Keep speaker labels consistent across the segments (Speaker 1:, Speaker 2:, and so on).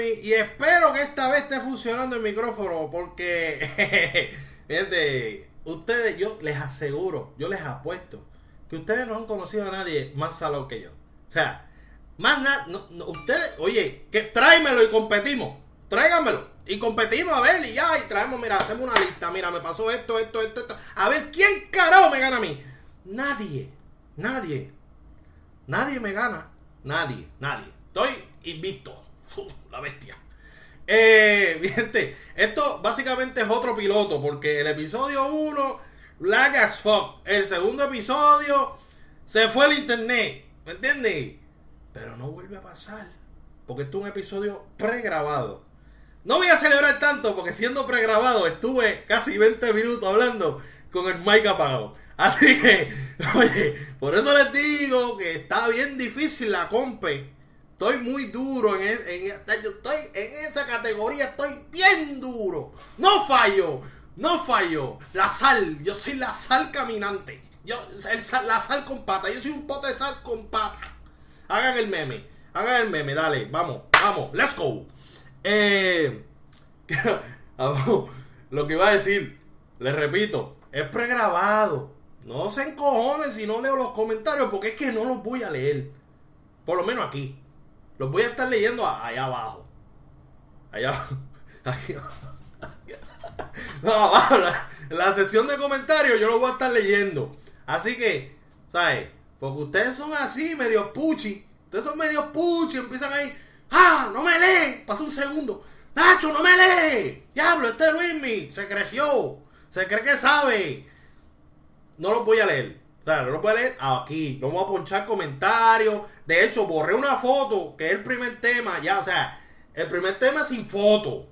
Speaker 1: Y espero que esta vez esté funcionando el micrófono porque, fíjate, ustedes, yo les aseguro, yo les apuesto que ustedes no han conocido a nadie más salado que yo. O sea, más nada, ustedes, oye, que tráemelo y competimos, tráiganmelo. Y competimos a ver y ya, y traemos, mira, hacemos una lista, mira, me pasó esto, esto, esto, esto. A ver, ¿quién carajo me gana a mí? Nadie, nadie, nadie me gana, nadie, nadie. Estoy invicto, la bestia. Eh, esto básicamente es otro piloto, porque el episodio 1, lag as fuck. El segundo episodio, se fue el internet, ¿me entiendes? Pero no vuelve a pasar, porque esto es un episodio pregrabado. No voy a celebrar tanto porque siendo pregrabado estuve casi 20 minutos hablando con el mic apagado. Así que, oye, por eso les digo que está bien difícil la compe. Estoy muy duro en, en, estoy en esa categoría, estoy bien duro. No fallo, no fallo. La sal, yo soy la sal caminante. Yo, la sal con pata, yo soy un pote de sal con pata. Hagan el meme, hagan el meme, dale, vamos, vamos, let's go. Eh, lo que iba a decir, les repito, es pregrabado. No se encojonen si no leo los comentarios porque es que no los voy a leer. Por lo menos aquí. Los voy a estar leyendo allá abajo. Allá abajo. No, abajo. En la sesión de comentarios yo los voy a estar leyendo. Así que, ¿sabes? Porque ustedes son así, medio puchi. Ustedes son medio puchi. Empiezan ahí. ¡Ah! ¡No me lee! Pasa un segundo. ¡Nacho, no me lee! ¡Diablo, este Luismi! Se creció. Se cree que sabe. No lo voy a leer. O sea, lo a leer aquí. No voy a ponchar comentarios. De hecho, borré una foto, que es el primer tema. Ya, o sea, el primer tema sin foto.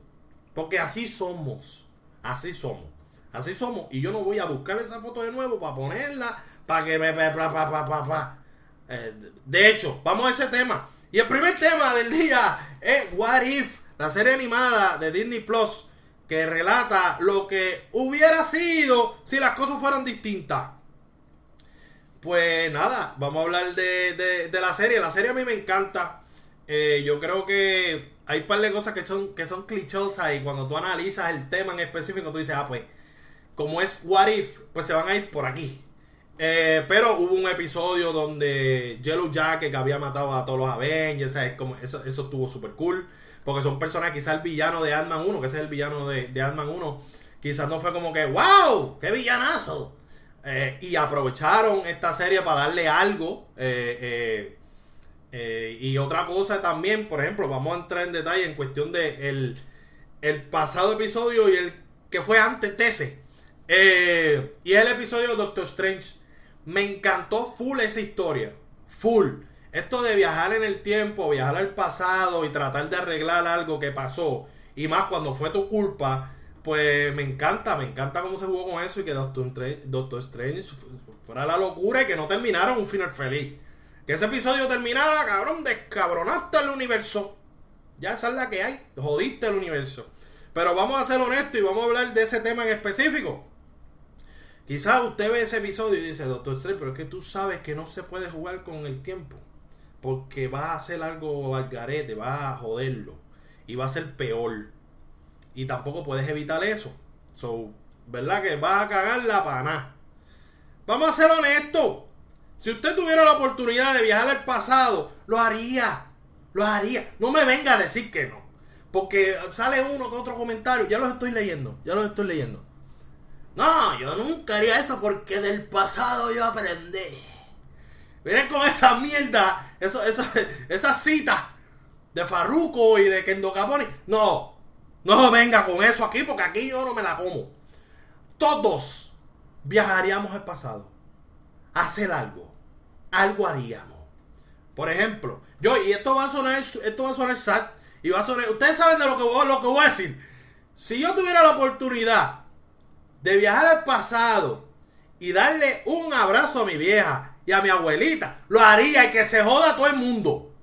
Speaker 1: Porque así somos. Así somos. Así somos. Y yo no voy a buscar esa foto de nuevo para ponerla. Para que. Eh, de hecho, vamos a ese tema. Y el primer tema del día es What If, la serie animada de Disney Plus que relata lo que hubiera sido si las cosas fueran distintas. Pues nada, vamos a hablar de, la serie. La serie a mí me encanta. Eh, yo creo que hay un par de cosas que son, que son clichosas y cuando tú analizas el tema en específico, tú dices, ah, pues, como es What If, pues se van a ir por aquí. Eh, pero hubo un episodio donde Yellow Jacket había matado a todos los Avengers. Como, eso, eso estuvo súper cool. Porque son personas, quizás el villano de Ant-Man 1, que ese es el villano de, de Ant-Man 1, quizás no fue como que, ¡Wow! ¡Qué villanazo! Eh, y aprovecharon esta serie para darle algo. Eh, y otra cosa también, por ejemplo, vamos a entrar en detalle en cuestión de el, el pasado episodio y el que fue antes ese. y el episodio de Doctor Strange me encantó full esa historia. Full. Esto de viajar en el tiempo, viajar al pasado y tratar de arreglar algo que pasó. Y más cuando fue tu culpa. Pues me encanta, me encanta cómo se jugó con eso y que Doctor, Strange fuera la locura y que no terminara un final feliz. Que ese episodio terminara, cabrón, descabronaste el universo. Ya esa es la que hay, jodiste el universo. Pero vamos a ser honestos y vamos a hablar de ese tema en específico. Quizás usted ve ese episodio y dice, Doctor Strange, pero es que tú sabes que no se puede jugar con el tiempo. Porque va a hacer algo al garete, va a joderlo. Y va a ser peor. Y tampoco puedes evitar eso. So, ¿verdad? Que va a cagar la pana. Vamos a ser honestos. Si usted tuviera la oportunidad de viajar al pasado, lo haría. Lo haría. No me venga a decir que no. Porque sale uno con otro comentario. Ya los estoy leyendo. Ya los estoy leyendo. No, yo nunca haría eso porque del pasado yo aprendí. Miren con esa mierda, eso, eso, esa cita de Farruko y de Kendo Caponi. No, no venga con eso aquí porque aquí yo no me la como. Todos viajaríamos al pasado. A hacer algo. Algo haríamos. Por ejemplo, yo, y esto va a sonar, esto va a sonar sad, y va a sonar, ustedes saben de lo que, lo que voy a decir. Si yo tuviera la oportunidad de viajar al pasado y darle un abrazo a mi vieja y a mi abuelita, lo haría y que se joda todo el mundo.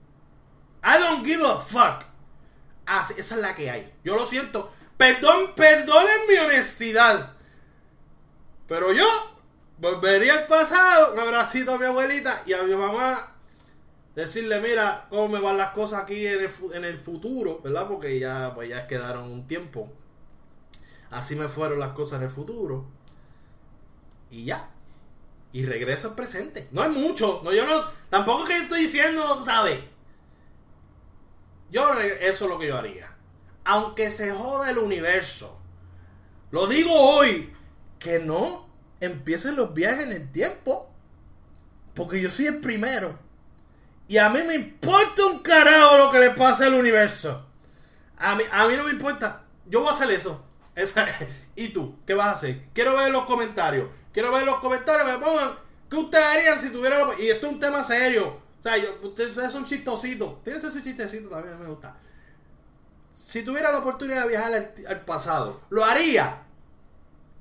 Speaker 1: I don't give a fuck. Así, esa es la que hay. Yo lo siento. Perdón, perdonen mi honestidad. Pero yo volvería al pasado, un abracito a mi abuelita y a mi mamá. decirle, mira, cómo me van las cosas aquí en el, el futuro, ¿verdad? Porque ya, pues ya quedaron un tiempo. Así me fueron las cosas en el futuro. Y ya. Y regreso al presente. No hay mucho. No, yo no. Tampoco que estoy diciendo, ¿sabes? Yo, eso es lo que yo haría. Aunque se joda el universo. Lo digo hoy. Que no empiecen los viajes en el tiempo. Porque yo soy el primero. Y a mí me importa un carajo lo que le pase al universo. A mí, a mí no me importa. Yo voy a hacer eso. ¿Y tú? ¿Qué vas a hacer? Quiero ver los comentarios. Quiero ver los comentarios que me pongan. ¿Qué ustedes harían si tuvieran... Y esto es un tema serio. Sea, ustedes son chistositos. Tienes ese chistecito también, me gusta. Si tuviera la oportunidad de viajar al, pasado, ¿lo haría?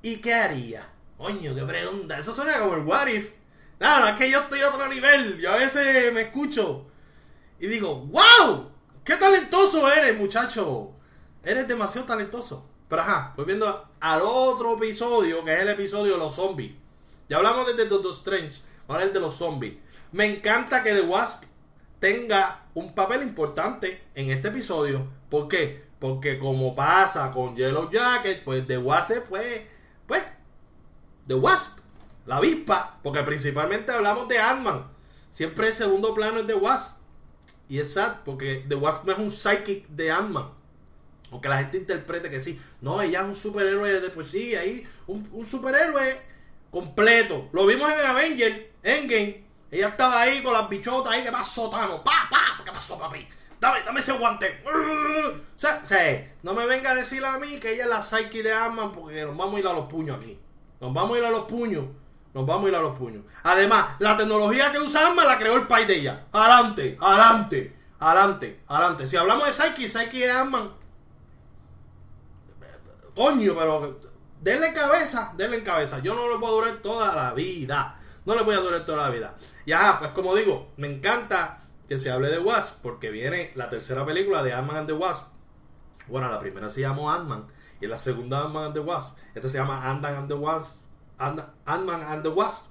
Speaker 1: ¿Y qué haría? Coño, qué pregunta. Eso suena como el what if. No, es que yo estoy a otro nivel. Yo a veces me escucho y digo, ¡Wow! ¡Qué talentoso eres, muchacho! Eres demasiado talentoso. Pero ajá, volviendo al otro episodio, que es el episodio de los zombies. Ya hablamos desde Doctor Strange, ahora el de los zombies. Me encanta que The Wasp tenga un papel importante en este episodio. ¿Por qué? Porque como pasa con Yellow Jacket, pues The Wasp pues, pues, The Wasp la avispa, porque principalmente hablamos de Ant-Man. Siempre el segundo plano es de Wasp. Y es sad, porque The Wasp no es un psychic de Ant-Man. Aunque la gente interprete que sí. No, ella es un superhéroe de pues sí, ahí. Un, superhéroe completo. Lo vimos en Avenger, Endgame. Ella estaba ahí con las bichotas ahí. ¿Qué pasó, Tano? ¡Pa, pa! ¿Qué pasó, papi? Dame, dame ese guante. Sea, o sea, no me venga a decir a mí que ella es la psyche de Ant-Man porque nos vamos a ir a los puños aquí. Nos vamos a ir a los puños nos vamos a ir a los puños. Además, la tecnología que usamos la creó el país de ella. Adelante, adelante, adelante, adelante. Si hablamos de Psyche, Psyche es Ant-Man. Coño, pero denle cabeza, denle cabeza. Yo no lo puedo durar toda la vida. No le voy a durar toda la vida. Y ajá, pues como digo, me encanta que se hable de Wasp porque viene la tercera película de Ant-Man and the Wasp. Bueno, la primera se llamó Ant-Man y la segunda Ant-Man and the Wasp. Esta se llama Ant-Man and the Wasp Ant-Man and the Wasp.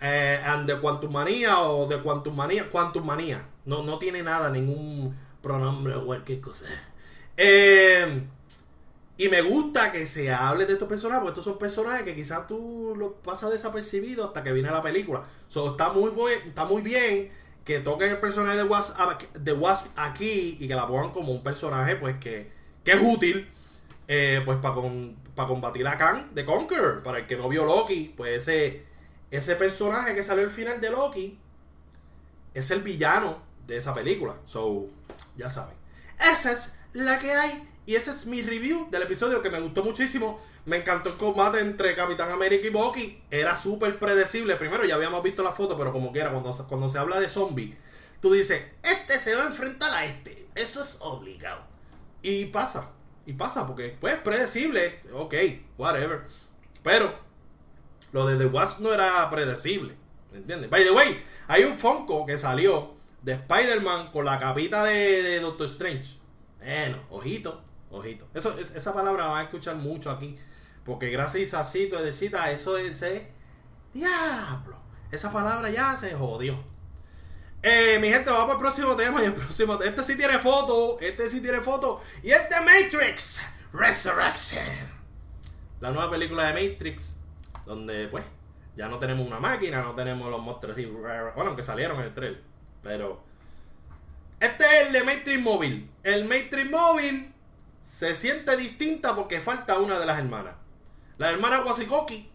Speaker 1: Eh, and the Quantum Manía o de Quantum Manía. Quantum Manía. No, no tiene nada, ningún pronombre o cualquier cosa. Eh, y me gusta que se hable de estos personajes, porque estos son personajes que quizás tú los pasas desapercibido hasta que viene la película. So, está, muy está muy bien que toquen el personaje de Wasp, de aquí y que la pongan como un personaje pues que, que es útil eh, pues para con, para combatir a Khan de Conqueror. Para el que no vio Loki, pues ese, ese personaje que salió al final de Loki es el villano de esa película. So, ya saben. Esa es la que hay. Y ese es mi review del episodio que me gustó muchísimo. Me encantó el combate entre Capitán América y Bucky. Era súper predecible. Primero ya habíamos visto la foto, pero como quiera, cuando, cuando se habla de zombie, tú dices, este se va a enfrentar a este. Eso es obligado. Y pasa. Y pasa porque, pues, predecible. Ok, whatever. Pero, lo de The Wasp no era predecible. ¿Me entiendes? By the way, hay un Funko que salió de Spider-Man con la capita de, Doctor Strange. Bueno, ojito, ojito. Eso, esa palabra va a escuchar mucho aquí. Porque gracias a Cito, cita, eso es. Diablo. Esa palabra ya se jodió. Eh, mi gente, vamos al próximo tema. Y el próximo, este sí tiene foto. Este sí tiene foto. Y es de Matrix Resurrection. La nueva película de Matrix. Donde, pues, ya no tenemos una máquina, no tenemos los monstruos. Bueno, aunque salieron en el trailer. Pero. Este es el de Matrix Móvil. El Matrix Móvil se siente distinta porque falta una de las hermanas. La hermana Wasikoki.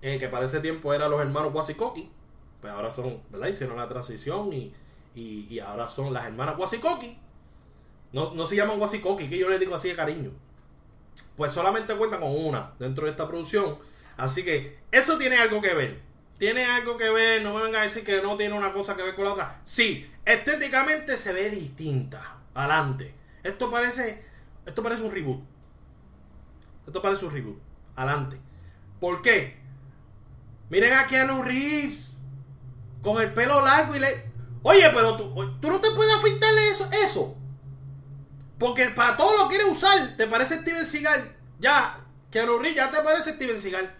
Speaker 1: Que para ese tiempo eran los hermanos Wasikoki pues ahora son, ¿verdad? Hicieron la transición y, y, ahora son las hermanas Wasikoki. No, no se llaman Wasikoki, que yo les digo así de cariño. Pues solamente cuentan con una dentro de esta producción. Así que eso tiene algo que ver. Tiene algo que ver, no me vengan a decir que no tiene una cosa que ver con la otra. Sí, estéticamente se ve distinta. Adelante. Esto parece. Esto parece un reboot. Esto parece un reboot. Adelante. ¿Por qué? Miren a Keanu Reeves con el pelo largo y le. Oye, pero tú, tú no te puedes afeitarle eso, eso. Porque para todo lo quieres usar. ¿Te parece Steven Seagal? Ya. Que Reeves ya te parece Steven Seagal.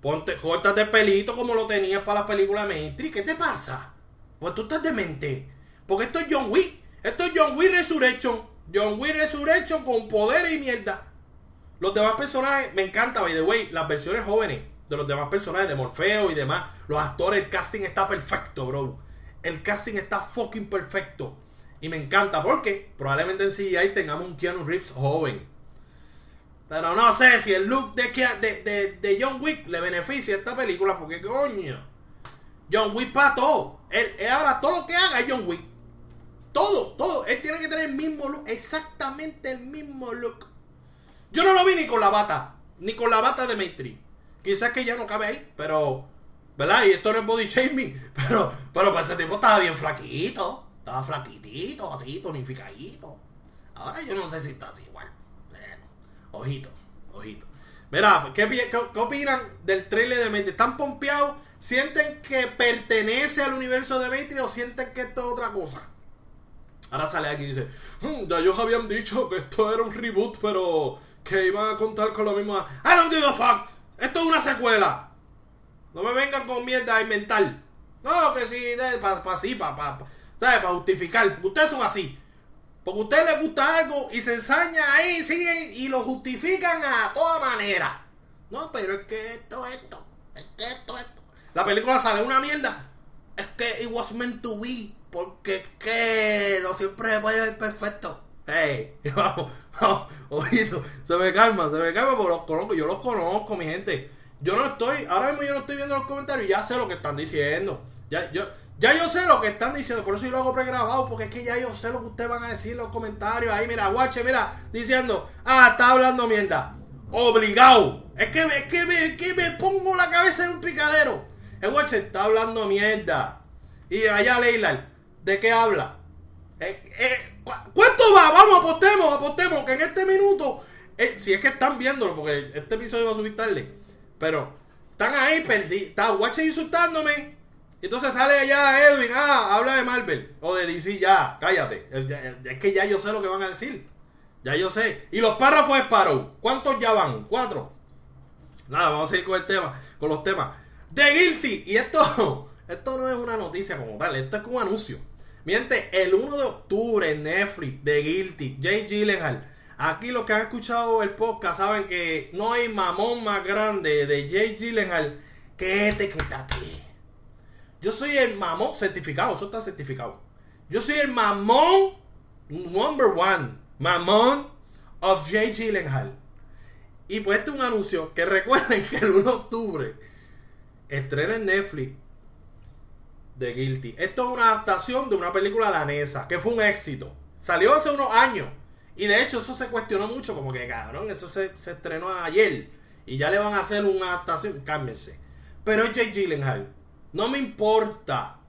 Speaker 1: Ponte, córtate el pelito como lo tenías para la película Matrix. ¿Qué te pasa? Pues tú estás demente. Porque esto es John Wick. Esto es John Wick Resurrection. John Wick Resurrection con poder y mierda. Los demás personajes, me encanta, by the way, las versiones jóvenes de los demás personajes, de Morfeo y demás. Los actores, el casting está perfecto, bro. El casting está fucking perfecto. Y me encanta porque probablemente en CGI tengamos un Keanu Reeves joven. Pero no sé si el look de, John Wick le beneficia a esta película porque coño. John Wick para todo. Él, ahora todo lo que haga es John Wick. Todo, todo. Él tiene que tener el mismo look. Exactamente el mismo look. Yo no lo vi ni con la bata. Ni con la bata de Maitri. Quizás que ya no cabe ahí. Pero. ¿Verdad? Y esto no es body shaming. Pero, pero para ese tiempo estaba bien flaquito. Estaba flaquitito, así, tonificadito. Ahora yo no sé si está así igual. Bueno, ojito, ojito. Mira, ¿qué, qué, opinan del trailer de Matrix? ¿Están pompeados? ¿Sienten que pertenece al universo de Matrix o sienten que esto es otra cosa? Ahora sale aquí y dice, hmm, ya ellos habían dicho que esto era un reboot, pero que iban a contar con lo mismo. I don't give a fuck. Esto es una secuela. No me vengan con mierda a inventar. No, que sí, para pa, sí, para pa, ¿Sabes? Para justificar. Ustedes son así. Porque a ustedes les gusta algo y se ensaña ahí, siguen y lo justifican a toda manera. No, pero es que esto, esto, es que esto, esto. La película sale una mierda. Es que it was meant to be. Porque es que no siempre puede ver perfecto. Hey, vamos, vamos, oído. Se me calma, se me calma porque los conozco. Yo los conozco, mi gente. Yo no estoy, ahora mismo yo no estoy viendo los comentarios y ya sé lo que están diciendo. Ya, yo, ya yo sé lo que están diciendo, por eso yo lo hago pregrabado, porque es que ya yo sé lo que ustedes van a decir en los comentarios. Ahí, mira, guache, mira, diciendo, ah, está hablando mierda. Obligado. Es que, es que, me, que me pongo la cabeza en un picadero. El guache está hablando mierda. Y allá, Leila, ¿de qué habla? Eh, eh, ¿Cuánto va? Vamos, apostemos, apostemos, que en este minuto, eh, si es que están viéndolo, porque este episodio va a subir tarde, pero están ahí perdidos. Está guache insultándome entonces sale allá Edwin, ah, habla de Marvel o de DC, ya, cállate. Es que ya yo sé lo que van a decir. Ya yo sé. Y los párrafos de Sparrow, ¿cuántos ya van? ¿Cuatro? Nada, vamos a seguir con el tema, con los temas. The Guilty. Y esto, esto no es una noticia como tal, esto es un anuncio. Miente, el 1 de octubre en Netflix, The Guilty, Jay Gyllenhaal. Aquí los que han escuchado el podcast saben que no hay mamón más grande de Jay Gyllenhaal que este que está aquí. Yo soy el mamón certificado, eso está certificado. Yo soy el mamón number one, mamón of J. Gyllenhaal. Y pues este es un anuncio que recuerden que el 1 de octubre estrena en Netflix The Guilty. Esto es una adaptación de una película danesa que fue un éxito. Salió hace unos años. Y de hecho eso se cuestionó mucho, como que cabrón, eso se, se estrenó ayer. Y ya le van a hacer una adaptación. Cálmense. Pero es Jake Gyllenhaal. No me importa.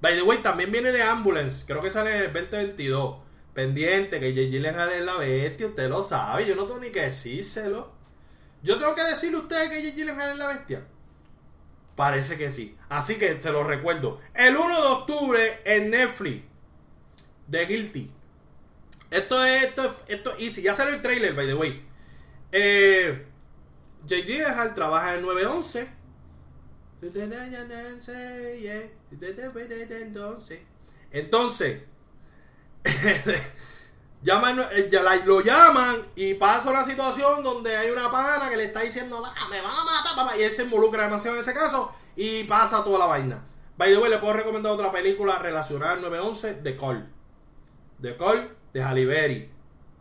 Speaker 1: By the way, también viene de Ambulance. Creo que sale en el 2022. Pendiente, que J.J. Gyllenhaal es la bestia. Usted lo sabe. Yo no tengo ni que decírselo. Yo tengo que decirle a ustedes que J.J. Gyllenhaal es la bestia. Parece que sí. Así que se lo recuerdo. El 1 de octubre en Netflix. The Guilty. Esto es, esto es, esto easy. Ya salió el trailer, by the way. Eh, J.J. Gyllenhaal trabaja en 911 entonces, llaman, eh, lo llaman y pasa una situación donde hay una pana que le está diciendo, me van a matar, y él se involucra demasiado en ese caso y pasa toda la vaina. By the way, le puedo recomendar otra película relacionada al 911, The Call. The Call de Halle.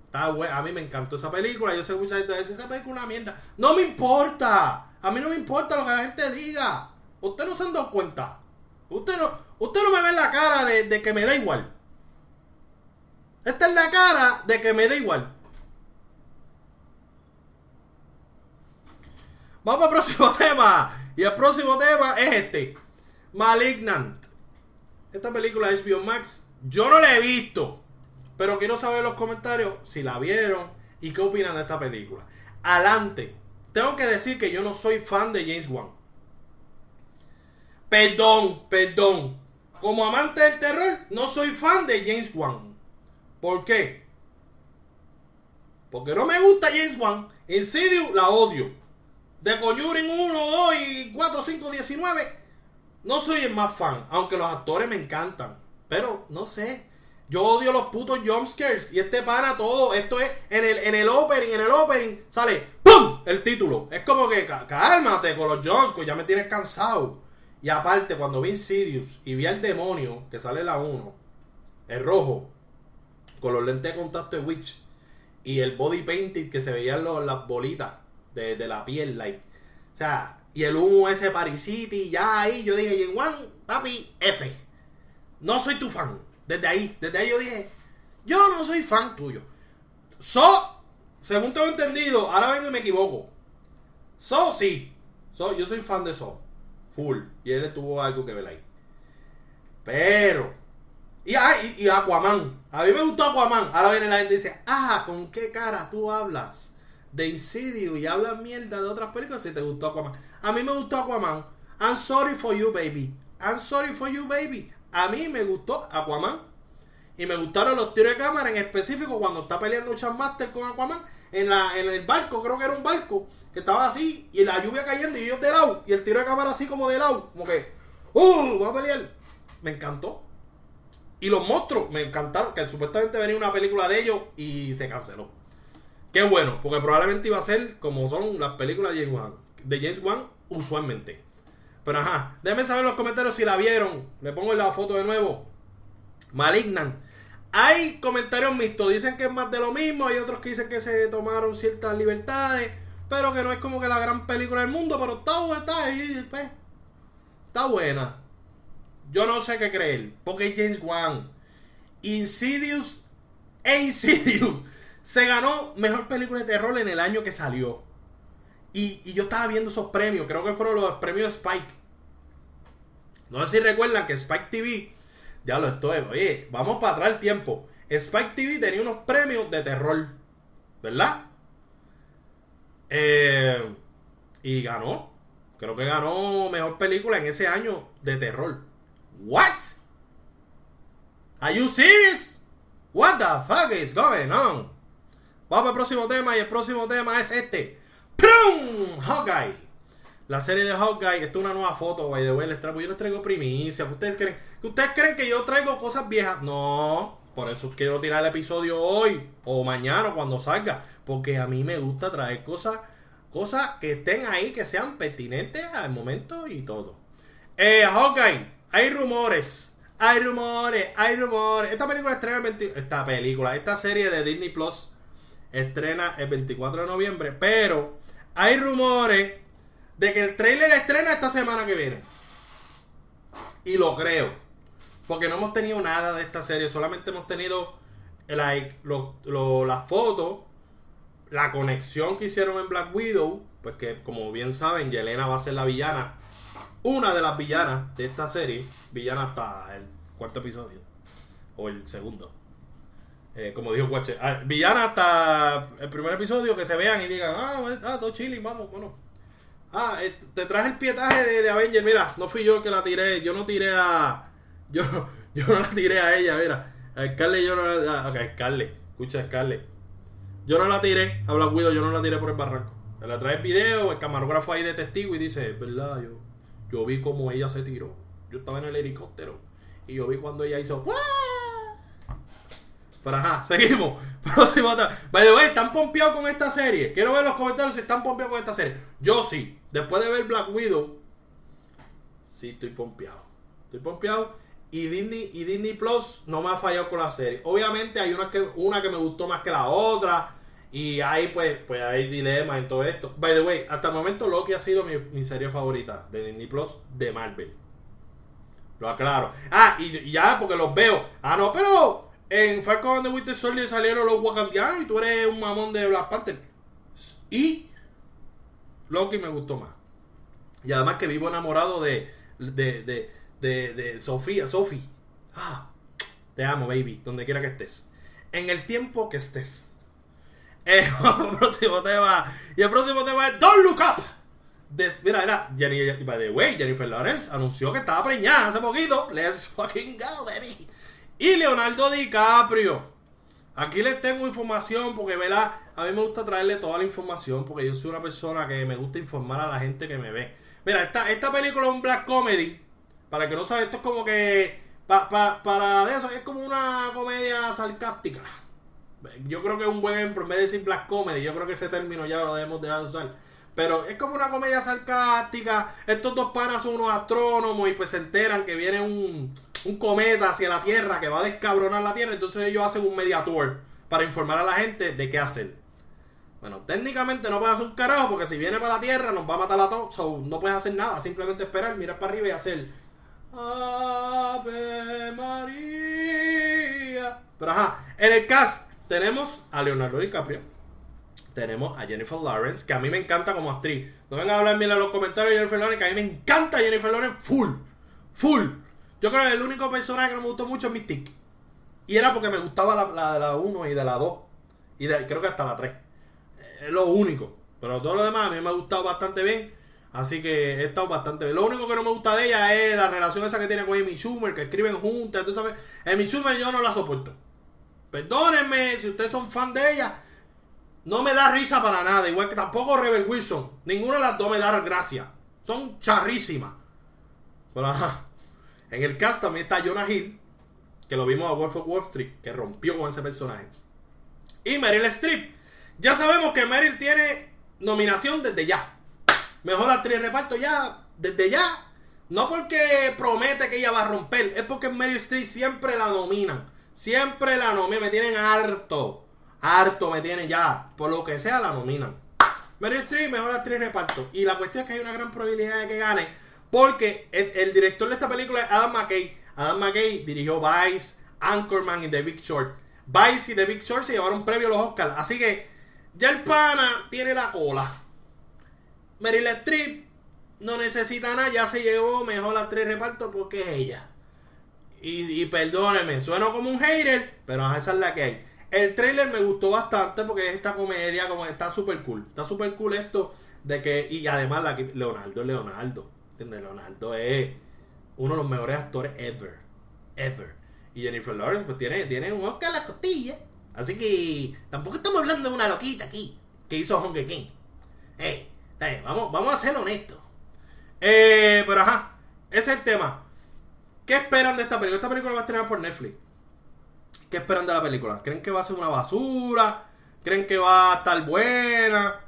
Speaker 1: Está A mí me encantó esa película. Yo sé mucha gente dice, esa película es una mierda. No me importa. A mí no me importa lo que la gente diga. Usted no se han dado cuenta. Usted no, usted no me ve la cara de, que me da igual. Esta es la cara de que me da igual. Vamos al próximo tema. Y el próximo tema es este. Malignant. Esta película de HBO Max. Yo no la he visto. Pero quiero saber en los comentarios si la vieron y qué opinan de esta película. Adelante. Tengo que decir que yo no soy fan de James Wan. Perdón, perdón. Como amante del terror, no soy fan de James Wan. ¿Por qué? Porque no me gusta James Wan. Insidious la odio. De Conjuring 1, 2 y 4, 5, 19. no soy el más fan, aunque los actores me encantan. Pero, no sé. Yo odio los putos jumpscares. Y este pana todo. Esto es en el, en el opening, en el opening, sale ¡Pum! El título. Es como que cálmate con los jumpscares, ya me tienes cansado. Y aparte, cuando vi Insidious y vi al demonio que sale la 1, el rojo, con los lentes de contacto de Witch y el body painting que se veían las bolitas de, la piel, like. O sea, y el humo ese Paris City, ya ahí yo dije, Yen One, papi, F. No soy tu fan. Desde ahí, desde ahí yo dije, yo no soy fan tuyo. So, según tengo entendido, ahora vengo y me equivoco. So, sí. So, yo soy fan de So. Full. Y él tuvo algo que ver ahí. Pero. Y, ah, y, Aquaman. A mí me gustó Aquaman. Ahora viene la gente y dice, ah, ¿con qué cara tú hablas? De Insidio y hablas mierda de otras películas si te gustó Aquaman. A mí me gustó Aquaman. I'm sorry for you, baby. I'm sorry for you, baby. A mí me gustó Aquaman. Y me gustaron los tiros de cámara, en específico cuando está peleando Master con Aquaman en, la, en el barco, creo que era un barco, que estaba así, y la lluvia cayendo, y ellos de lado, y el tiro de cámara así como de lado, como que, ¡uh! Vamos a pelear. Me encantó. Y los monstruos me encantaron, que supuestamente venía una película de ellos y se canceló. Qué bueno, porque probablemente iba a ser como son las películas de James Wan, de James Wan usualmente. Pero ajá, déjenme saber en los comentarios si la vieron. Le pongo la foto de nuevo. Malignan. Hay comentarios mixtos. Dicen que es más de lo mismo. Hay otros que dicen que se tomaron ciertas libertades. Pero que no es como que la gran película del mundo. Pero está, está. Pues, está buena. Yo no sé qué creer. Porque James Wan. Insidious e Insidious. Se ganó mejor película de terror en el año que salió. Y, y yo estaba viendo esos premios. Creo que fueron los premios Spike. No sé si recuerdan que Spike TV ya lo estoy. Oye, vamos para atrás el tiempo. Spike TV tenía unos premios de terror. ¿Verdad? Eh, y ganó. Creo que ganó mejor película en ese año de terror. What? Are you serious? What the fuck is going on? Vamos al próximo tema y el próximo tema es este. ¡Prum! Hawkeye. La serie de Hawkeye, esto es una nueva foto, by the way, les traigo, yo les traigo primicia. ¿Ustedes creen, ¿Ustedes creen que yo traigo cosas viejas? No, por eso quiero tirar el episodio hoy o mañana cuando salga. Porque a mí me gusta traer cosas, cosas que estén ahí, que sean pertinentes al momento y todo. Eh, Hawkeye, hay rumores. Hay rumores, hay rumores. Esta película estrena el 20, esta película, esta serie de Disney Plus estrena el 24 de noviembre, pero hay rumores de que el trailer estrena esta semana que viene. Y lo creo. Porque no hemos tenido nada de esta serie. Solamente hemos tenido like, las fotos, la conexión que hicieron en Black Widow. Pues que como bien saben, Yelena va a ser la villana. Una de las villanas de esta serie. Villana hasta el cuarto episodio. O el segundo. Eh, como dijo Guache. Ah, villana hasta el primer episodio. Que se vean y digan, ah, ah todo chilling, vamos, bueno. Ah, eh, te traje el pietaje de, de, Avenger. Mira, no fui yo que la tiré. Yo no tiré a. Yo, yo no la tiré a ella, mira. A Scarlett yo no la. Ah, ok, Scarlett. Escucha, Scarlett. Yo no la tiré a Black Widow, yo no la tiré por el barranco. La trae el video, el camarógrafo ahí de testigo y dice, verdad, yo, yo vi cómo ella se tiró. Yo estaba en el helicóptero. Y yo vi cuando ella hizo. Pero ajá, seguimos. Próximo By the way, ¿están pompeados con esta serie? Quiero ver los comentarios si están pompeados con esta serie. Yo sí. Después de ver Black Widow, sí estoy pompeado. Estoy pompeado. Y Disney, y Disney Plus no me ha fallado con la serie. Obviamente hay una que, una que me gustó más que la otra. Y ahí pues, pues hay dilemas en todo esto. By the way, hasta el momento Loki ha sido mi, serie favorita de Disney Plus de Marvel. Lo aclaro. Ah, y ya porque los veo. Ah, no, pero en Falcon and the Winter Soldier salieron los wakandianos y tú eres un mamón de Black Panther. Y Loki me gustó más. Y además que vivo enamorado de, de, de, de, de Sofía, Sophie. Ah, te amo, baby, donde quiera que estés. En el tiempo que estés. Eh, próximo tema. Y el próximo tema es Don't Look Up. mira, era Jenny, by the way, Jennifer Lawrence anunció que estaba preñada hace poquito. Let's fucking go, baby. Y Leonardo DiCaprio. Aquí les tengo información porque, ¿verdad? A mí me gusta traerle toda la información porque yo soy una persona que me gusta informar a la gente que me ve. Mira, esta, esta película es un black comedy Para que no sabe, esto es como que. para eso, es como una comedia sarcástica. Yo creo que es un buen ejemplo. En vez de decir black comedy, yo creo que ese término ya lo debemos dejar de usar. Pero es como una comedia sarcástica. Estos dos panas son unos astrónomos y pues se enteran que viene un, un cometa hacia la Tierra que va a descabronar la Tierra. Entonces ellos hacen un media tour para informar a la gente de qué hacer. Bueno, técnicamente no puedes hacer un carajo porque si viene para la Tierra nos va a matar a todos. no puedes hacer nada, simplemente esperar, mirar para arriba y hacer Ave María. Pero ajá, en el cast tenemos a Leonardo DiCaprio, tenemos a Jennifer Lawrence, que a mí me encanta como actriz. No vengan a hablar en los comentarios de Jennifer Lawrence, que a mí me encanta Jennifer Lawrence full, full. Yo creo que el único personaje que no me gustó mucho es Mystique. Y era porque me gustaba la, de la 1 y de la 2. Y creo que hasta la 3. Es lo único. Pero todo lo demás a mí me ha gustado bastante bien. Así que he estado bastante bien. Lo único que no me gusta de ella es la relación esa que tiene con Amy Schumer, que escriben juntas. Tú sabes, Amy Schumer yo no la soporto. Perdónenme si ustedes son fan de ella. No me da risa para nada. Igual que tampoco Rebel Wilson. Ninguna de las dos me da gracia. Son charrísimas. Pero ajá. En el cast también está Jonah Hill. Que lo vimos a Wolf of Wall Street. Que rompió con ese personaje. Y Meryl Streep. Ya sabemos que Meryl tiene nominación desde ya. Mejor actriz de reparto ya. Desde ya. No porque promete que ella va a romper. Es porque Meryl Streep siempre la nominan. Siempre la nominan. Me tienen harto. Harto me tienen ya. Por lo que sea la nominan. Meryl Streep, mejor actriz reparto. Y la cuestión es que hay una gran probabilidad de que gane. Porque el, director de esta película es Adam McKay. Adam McKay dirigió Vice, Anchorman y The Big Short. Vice y The Big Short se llevaron previo a los Oscars. Así que ya el pana tiene la cola. Meryl Streep no necesita nada, ya se llevó mejor tres reparto porque es ella. Y, y perdónenme, sueno como un hater, pero esa es la que hay. El trailer me gustó bastante porque es esta comedia, como está súper cool. Está súper cool esto de que, y además Leonardo es Leonardo. Leonardo es uno de los mejores actores ever. Ever. Y Jennifer Lawrence pues tiene, tiene un Oscar a la costilla. Así que tampoco estamos hablando de una loquita aquí que hizo Hunger King. Eh, vamos, vamos a ser honestos. Eh, pero ajá, ese es el tema. ¿Qué esperan de esta película? Esta película va a estrenar por Netflix. ¿Qué esperan de la película? ¿Creen que va a ser una basura? ¿Creen que va a estar buena?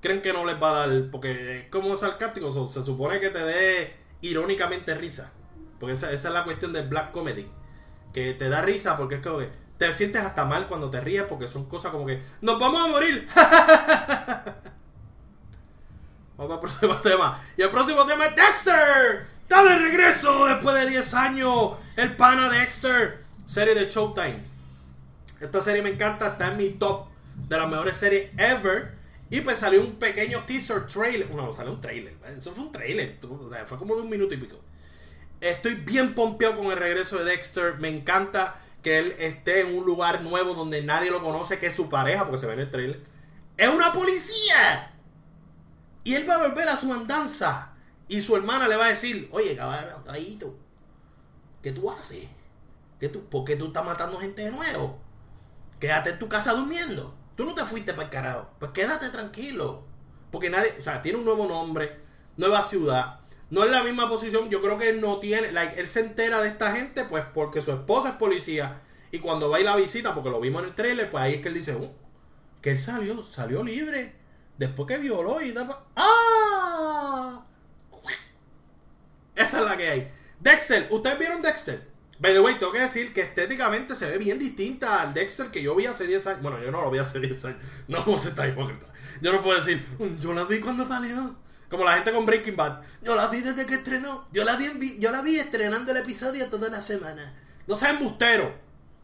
Speaker 1: ¿Creen que no les va a dar? Porque es como sarcástico, se supone que te dé irónicamente risa. Porque esa, es la cuestión del black comedy. Que te da risa porque es como que te sientes hasta mal cuando te ríes porque son cosas como que ¡Nos vamos a morir! Vamos al próximo tema. Y el próximo tema es Dexter. Está de regreso después de 10 años. El pana Dexter. Serie de Showtime. Esta serie me encanta. Está en mi top de las mejores series ever. Y pues salió un pequeño teaser trailer. No, salió un trailer. Eso fue un trailer. O sea, fue como de un minuto y pico. Estoy bien pompeado con el regreso de Dexter. Me encanta que él esté en un lugar nuevo donde nadie lo conoce, que es su pareja, porque se ve en el trailer. ¡Es una policía! Y él va a volver a su andanza. Y su hermana le va a decir, oye, caballito, ¿qué tú haces? ¿Qué tú, ¿Por qué tú estás matando gente de nuevo? Quédate en tu casa durmiendo. Tú no te fuiste para el carajo. Pues quédate tranquilo. Porque nadie, o sea, tiene un nuevo nombre, nueva ciudad. No es la misma posición. Yo creo que él no tiene, él se entera de esta gente, pues porque su esposa es policía. Y cuando va a la visita, porque lo vimos en el trailer, pues ahí es que él dice, oh, que él salió, salió libre. Después que violó y ¡Ah! Esa es la que hay. Dexter, ¿ustedes vieron Dexter? By the way, tengo que decir que estéticamente se ve bien distinta al Dexter que yo vi hace 10 años. Bueno, yo no lo vi hace 10 años. No vamos a estar hipócrita. Yo no puedo decir, mm, yo la vi cuando salió. Como la gente con Breaking Bad. Yo la vi desde que estrenó. Yo la vi, yo la vi estrenando el episodio toda la semana. No sean embustero.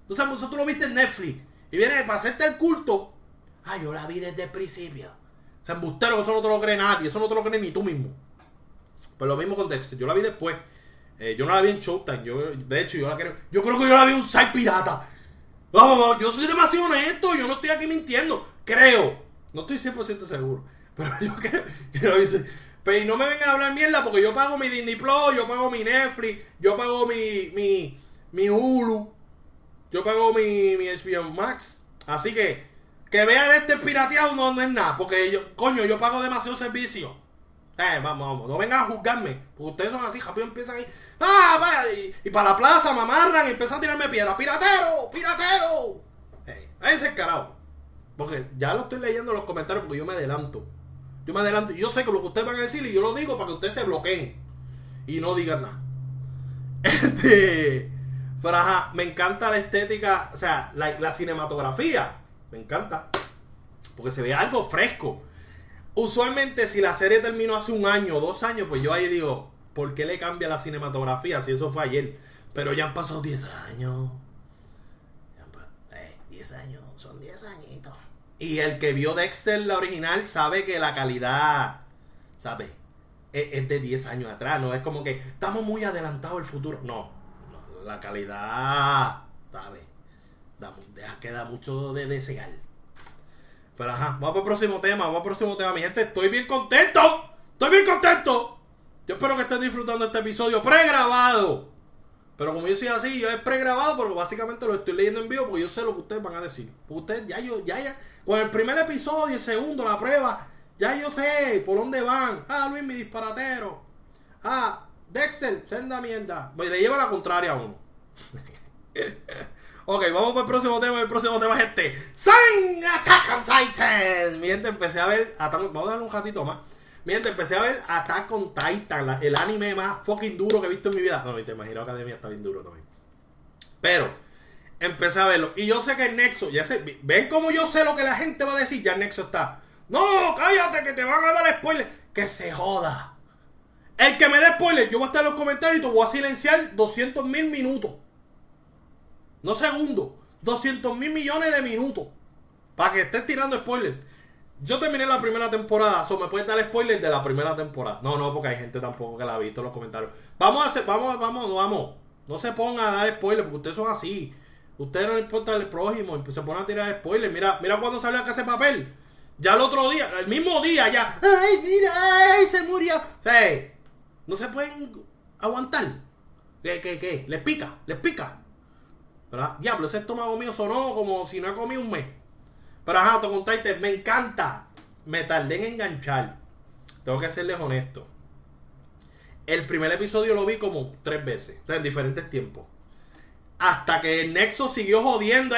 Speaker 1: No sean tú lo viste en Netflix. Y viene para hacerte el culto. Ah, yo la vi desde el principio. O sea, embustero, eso no te lo cree nadie, eso no te lo cree ni tú mismo. Pues lo mismo con Dexter, yo la vi después. Eh, yo no la vi en Showtime, yo, de hecho, yo la creo. Yo creo que yo la vi en un site pirata. Vamos, vamos, yo soy demasiado honesto, yo no estoy aquí mintiendo. Creo. No estoy 100% seguro. Pero yo creo. Pero, pero no me vengan a hablar mierda porque yo pago mi Disney Plus, yo pago mi Netflix, yo pago mi, mi, mi Hulu, yo pago mi, mi HBO Max. Así que que vean este pirateado no, no es nada. Porque yo, coño, yo pago demasiado servicio. Eh, vamos, vamos. No vengan a juzgarme. Porque ustedes son así, rápido empiezan ahí. ¡Ah! Y, para la plaza me amarran y empiezan a tirarme piedras. ¡Piratero! ¡Piratero! Ese carajo. Porque ya lo estoy leyendo en los comentarios porque yo me adelanto. Yo me adelanto. Yo sé que lo que ustedes van a decir y yo lo digo para que ustedes se bloqueen. Y no digan nada. Este. Pero me encanta la estética, o sea, la, cinematografía. Me encanta. Porque se ve algo fresco. Usualmente, si la serie terminó hace un año o dos años, pues yo ahí digo, ¿por qué le cambia la cinematografía si eso fue ayer? Pero ya han pasado 10 años. 10 eh, años, son 10 añitos. Y el que vio Dexter, la original, sabe que la calidad, ¿sabe? Es, es de 10 años atrás. No es como que estamos muy adelantados al futuro. No, la calidad, ¿sabes? Da, queda mucho de desear. Pero ajá, vamos el próximo tema, vamos al próximo tema, mi gente. Estoy bien contento, estoy bien contento. Yo espero que estén disfrutando este episodio pregrabado. Pero como yo soy así, yo es pregrabado porque básicamente lo estoy leyendo en vivo porque yo sé lo que ustedes van a decir. Ustedes, ya yo, ya, ya, con el primer episodio, el segundo, la prueba, ya yo sé por dónde van. Ah, Luis, mi disparatero. Ah, Dexter, senda mierda. Pues le lleva la contraria a uno. ok, vamos para el próximo tema. El próximo tema es este: Sun Attack on Titan. Mi empecé a ver. Vamos a darle un ratito más. Mi empecé a ver Attack on Titan, el anime más fucking duro que he visto en mi vida. No, te imagino Academia está bien duro también. Pero, empecé a verlo. Y yo sé que el Nexo, ya sé, ven como yo sé lo que la gente va a decir. Ya el Nexo está. No, cállate que te van a dar spoiler. Que se joda. El que me dé spoiler, yo voy a estar en los comentarios y te voy a silenciar 200 mil minutos. No segundos. 200 mil millones de minutos. Para que estés tirando spoiler. Yo terminé la primera temporada, so me puedes dar spoiler de la primera temporada. No, no, porque hay gente tampoco que la ha visto en los comentarios. Vamos a hacer, vamos, vamos, vamos. No se pongan a dar spoiler porque ustedes son así. Ustedes no les importa el prójimo, se ponen a tirar spoiler. Mira, mira cuando salió a casa papel. Ya el otro día, el mismo día ya. ¡Ay, mira! ¡Ay, se murió! Sí no se pueden aguantar. ¿Qué, qué, qué? Les pica, les pica. ¿Verdad? Diablo, ese estómago mío sonó como si no he comido un mes. Pero ajá, te me encanta. Me tardé en enganchar. Tengo que serles honesto. El primer episodio lo vi como tres veces, en diferentes tiempos. Hasta que el Nexo siguió jodiendo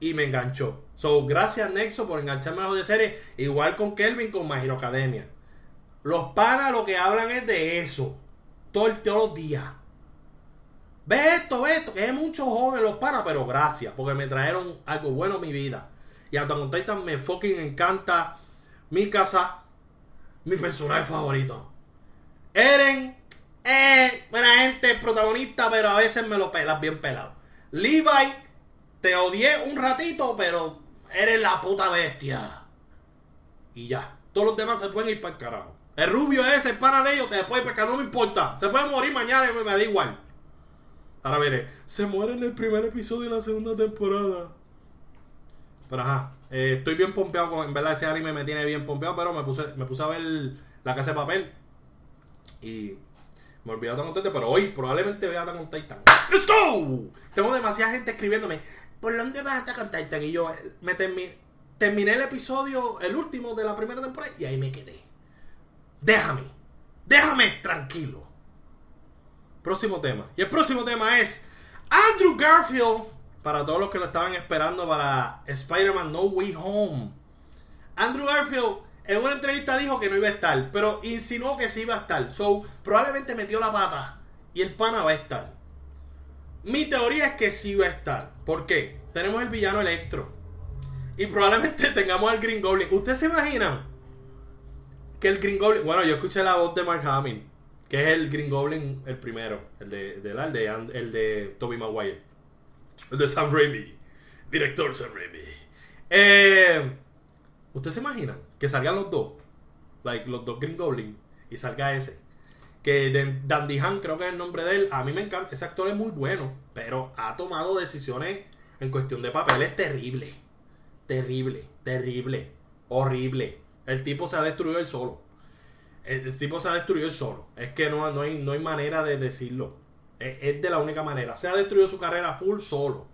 Speaker 1: y me enganchó. So, gracias Nexo por engancharme a los de serie. Igual con Kelvin con My Academia. Los panas lo que hablan es de eso. Todo, todos los días. Ve esto, ve esto, que hay muchos jóvenes los panas, pero gracias, porque me trajeron algo bueno en mi vida. Y hasta con Titan me fucking encanta mi casa, mi personaje favorito. Eren, eh, buena gente, protagonista, pero a veces me lo pelas bien pelado. Levi, te odié un ratito, pero eres la puta bestia. Y ya, todos los demás se pueden ir para el carajo. El rubio ese, el pana de ellos, se puede pescar, no me importa. Se puede morir mañana y me, da igual. Ahora mire, se muere en el primer episodio de la segunda temporada. Pero ajá, eh, estoy bien pompeado con, en verdad ese anime me tiene bien pompeado, pero me puse, me puse a ver la casa de papel. Y me olvidé tan contento, pero hoy probablemente vea tan con Titan. ¡Let's go! Tengo demasiada gente escribiéndome. ¿Por dónde vas a estar Titan? Y yo eh, me terminé el episodio, el último de la primera temporada, y ahí me quedé. Déjame, déjame tranquilo. Próximo tema. Y el próximo tema es Andrew Garfield. Para todos los que lo estaban esperando para Spider-Man No Way Home. Andrew Garfield en una entrevista dijo que no iba a estar, pero insinuó que sí iba a estar. So, probablemente metió la pata y el pana va a estar. Mi teoría es que sí va a estar. ¿Por qué? Tenemos el villano Electro. Y probablemente tengamos al Green Goblin. ¿Ustedes se imaginan? que el Green Goblin. Bueno, yo escuché la voz de Mark Hamill, que es el Green Goblin, el primero, el de, de, el de, el de Maguire, el de Sam Raimi, director Sam Raimi. Eh, ¿Ustedes se imaginan que salgan los dos? Like, los dos Green Goblin y salga ese. Que Dandy Han, creo que es el nombre de él. A mí me encanta. Ese actor es muy bueno. Pero ha tomado decisiones en cuestión de papeles terrible. Terrible, terrible, horrible. El tipo se ha destruido él solo. El, tipo se ha destruido él solo. Es que no, no, hay, no hay manera de decirlo. Es, de la única manera. Se ha destruido su carrera full solo.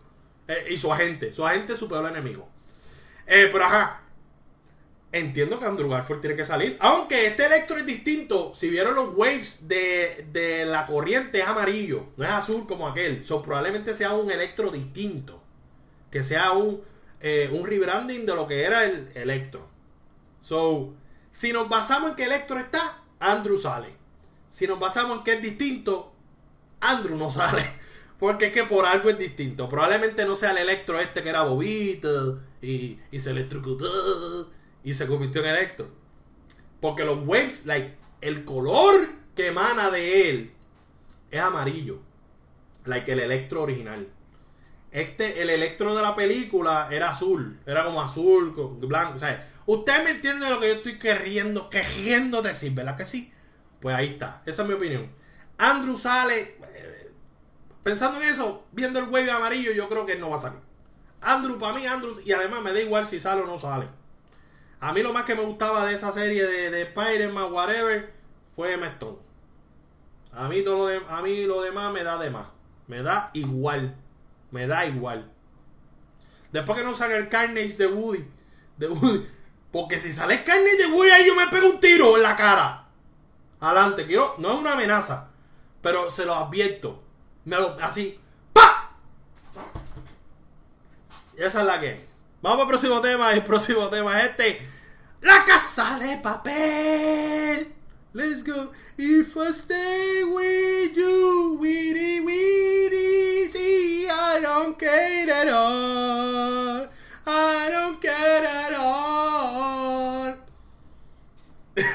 Speaker 1: Eh, y su agente. Su agente es su peor enemigo. Eh, pero ajá. entiendo que Andrew Garfield tiene que salir. Aunque este Electro es distinto. Si vieron los waves de, de la corriente es amarillo. No es azul como aquel. So, probablemente sea un Electro distinto. Que sea un, eh, un rebranding de lo que era el Electro. So, si nos basamos en que Electro está, Andrew sale. Si nos basamos en que es distinto, Andrew no sale. Porque es que por algo es distinto. Probablemente no sea el Electro este que era bobito y, y se electrocutó y se convirtió en Electro. Porque los waves, like, el color que emana de él es amarillo. Like el Electro original. Este, el Electro de la película era azul. Era como azul, con blanco. O sea, usted me entiende lo que yo estoy queriendo, queriendo decir, ¿verdad que sí? Pues ahí está. Esa es mi opinión. Andrew sale. Eh, pensando en eso, viendo el wave amarillo, yo creo que no va a salir. Andrew, para mí, Andrew, y además me da igual si sale o no sale. A mí lo más que me gustaba de esa serie de, de Spider-Man, whatever, fue Emma Stone. A mí, todo lo de, a mí lo demás me da de más. Me da igual. Me da igual. Después que no salga el Carnage. De Woody. Porque si sale el Carnage de Woody, ahí yo me pego un tiro en la cara. Adelante. Quiero, no es una amenaza. Pero se lo advierto. Me lo, así. ¡Pa! esa es la que Vamos al próximo tema. El próximo tema es este. La casa de papel. Let's go. If I stay with you, weedy, weedy, see, I don't care at all. I don't care at all.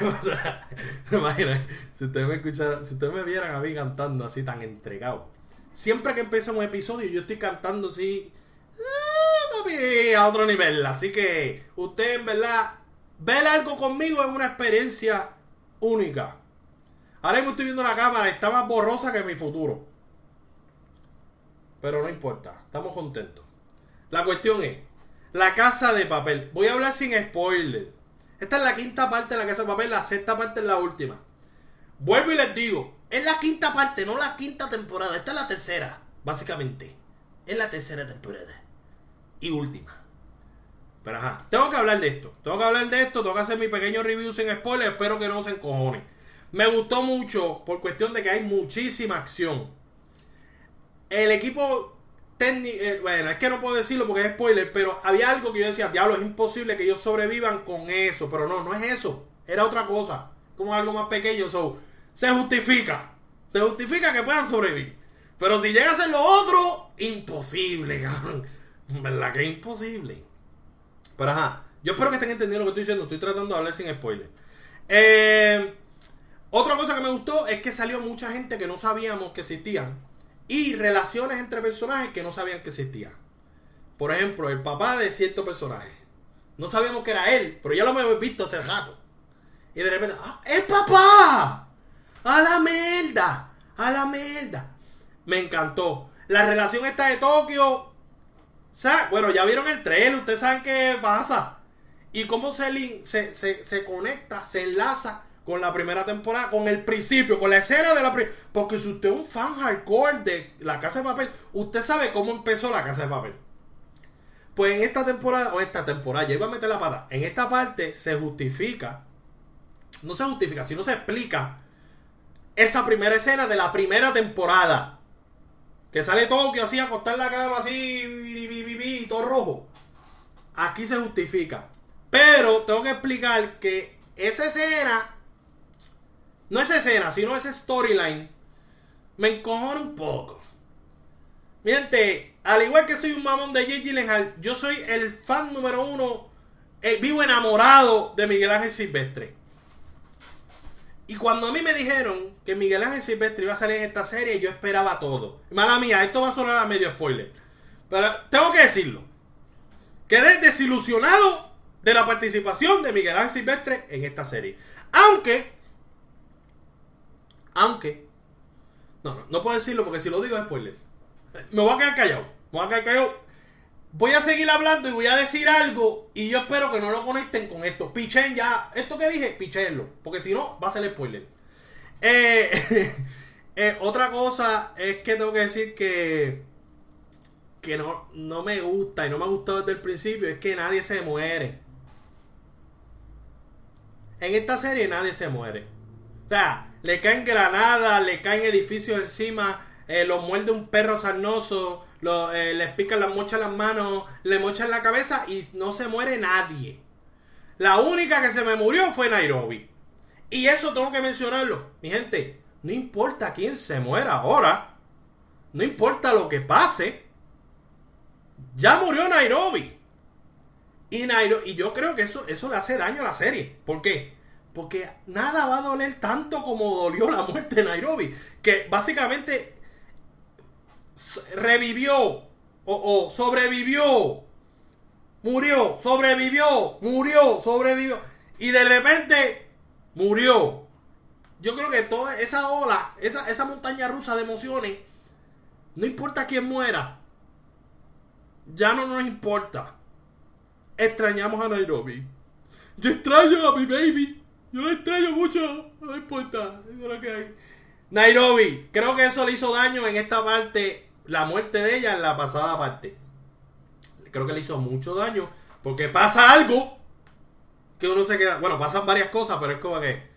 Speaker 1: Si ustedes me escucharan, si ustedes me vieran a mí cantando así tan entregado. Siempre que empieza un episodio, yo estoy cantando así a otro nivel. Así que usted en verdad, ver algo conmigo es una experiencia única. Ahora mismo estoy viendo la cámara, está más borrosa que mi futuro. Pero no importa, estamos contentos. La cuestión es, la casa de papel. Voy a hablar sin spoiler. Esta es la quinta parte de la casa de papel, la sexta parte es la última. Vuelvo y les digo, es la quinta parte, no la quinta temporada. Esta es la tercera, básicamente. Es la tercera temporada y última. Pero ajá, tengo que hablar de esto. Tengo que hablar de esto, tengo que hacer mi pequeño review sin spoiler. Espero que no se encojonen. Me gustó mucho por cuestión de que hay muchísima acción. El equipo eh, bueno, es que no puedo decirlo porque es spoiler, pero había algo que yo decía, diablo, es imposible que ellos sobrevivan con eso. Pero no, no es eso. Era otra cosa. Como algo más pequeño. So, se justifica. Se justifica que puedan sobrevivir. Pero si llega a ser lo otro, imposible, ¿Verdad que imposible? Pero ajá, yo espero que estén entendiendo lo que estoy diciendo. Estoy tratando de hablar sin spoiler. Eh, otra cosa que me gustó es que salió mucha gente que no sabíamos que existían. Y relaciones entre personajes que no sabían que existían. Por ejemplo, el papá de cierto personaje. No sabíamos que era él, pero ya lo hemos visto hace rato. Y de repente, ¡ah, ¡es papá! ¡A la mierda! ¡A la mierda! Me encantó. La relación esta de Tokio bueno, ya vieron el trailer, ustedes saben qué pasa. Y cómo se, se, se, conecta, se enlaza con la primera temporada, con el principio, con la escena de la primera. Porque si usted es un fan hardcore de La Casa de Papel, usted sabe cómo empezó La Casa de Papel. Pues en esta temporada, o esta temporada, ya iba a meter la pata. En esta parte se justifica, no se justifica, sino se explica esa primera escena de la primera temporada. Que sale todo que así, acostar la cama así, todo rojo. Aquí se justifica. Pero tengo que explicar que esa escena, no esa escena, sino ese storyline, me encojona un poco. Miente, al igual que soy un mamón de J. Gyllenhaal, yo soy el fan número uno, eh, vivo enamorado de Miguel Ángel Silvestre. Y cuando a mí me dijeron que Miguel Ángel Silvestre iba a salir en esta serie, yo esperaba todo. Mala mía, esto va a sonar a medio spoiler. Pero tengo que decirlo. Quedé desilusionado de la participación de Miguel Ángel Silvestre en esta serie. Aunque, aunque, no, no, no puedo decirlo porque si lo digo es spoiler. Me voy a quedar callado. Me voy a quedar callado voy a seguir hablando y voy a decir algo y yo espero que no lo conecten con esto. Pichen ya, esto que dije, pichenlo, porque si no va a ser spoiler. Eh, eh, otra cosa es que tengo que decir que que no, no me gusta y no me ha gustado desde el principio es que nadie se muere. en esta serie nadie se muere. Le caen granadas, le caen edificios encima, eh, lo muerde un perro sarnoso, lo, eh, les pican las mochas las manos, le mochan la cabeza y no se muere nadie. La única que se me murió fue Nairobi. Y eso tengo que mencionarlo. Mi gente, no importa quién se muera ahora. No importa lo que pase. Ya murió Nairobi. Y, Nairobi, y yo creo que eso, eso le hace daño a la serie. ¿Por qué? Porque nada va a doler tanto como dolió la muerte de Nairobi. Que básicamente revivió o, sobrevivió. Murió, sobrevivió, murió, sobrevivió. Y de repente murió. Yo creo que toda esa ola, esa, esa montaña rusa de emociones, no importa quién muera, ya no nos importa. Extrañamos a Nairobi. Yo extraño a mi baby. Yo la extraño mucho. No importa. Eso es lo que hay. Nairobi. Creo que eso le hizo daño en esta parte. La muerte de ella en la pasada parte. Creo que le hizo mucho daño. Porque pasa algo. Que uno se queda. Bueno, pasan varias cosas, pero es como que.